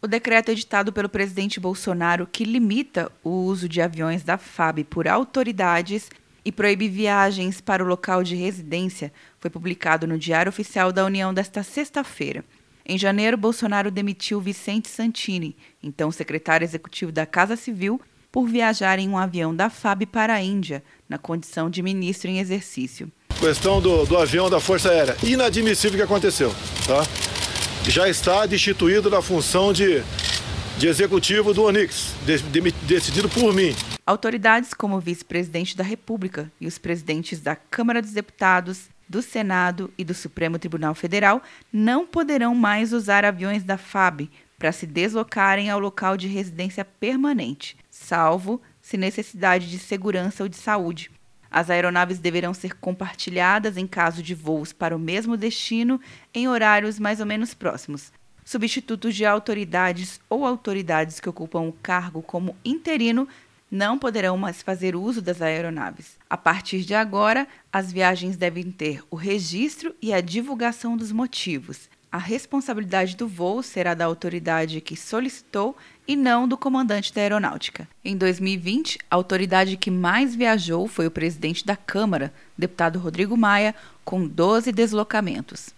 O decreto editado pelo presidente Bolsonaro, que limita o uso de aviões da FAB por autoridades e proíbe viagens para o local de residência, foi publicado no Diário Oficial da União desta sexta-feira. Em janeiro, Bolsonaro demitiu Vicente Santini, então secretário executivo da Casa Civil, por viajar em um avião da FAB para a Índia, na condição de ministro em exercício. Questão do, do avião da Força Aérea. Inadmissível que aconteceu. Tá? Já está destituído da função de, de executivo do Onix, de, de, decidido por mim. Autoridades como o vice-presidente da República e os presidentes da Câmara dos Deputados, do Senado e do Supremo Tribunal Federal não poderão mais usar aviões da FAB para se deslocarem ao local de residência permanente, salvo se necessidade de segurança ou de saúde. As aeronaves deverão ser compartilhadas em caso de voos para o mesmo destino em horários mais ou menos próximos. Substitutos de autoridades ou autoridades que ocupam o cargo como interino não poderão mais fazer uso das aeronaves. A partir de agora, as viagens devem ter o registro e a divulgação dos motivos. A responsabilidade do voo será da autoridade que solicitou e não do comandante da aeronáutica. Em 2020, a autoridade que mais viajou foi o presidente da Câmara, deputado Rodrigo Maia, com 12 deslocamentos.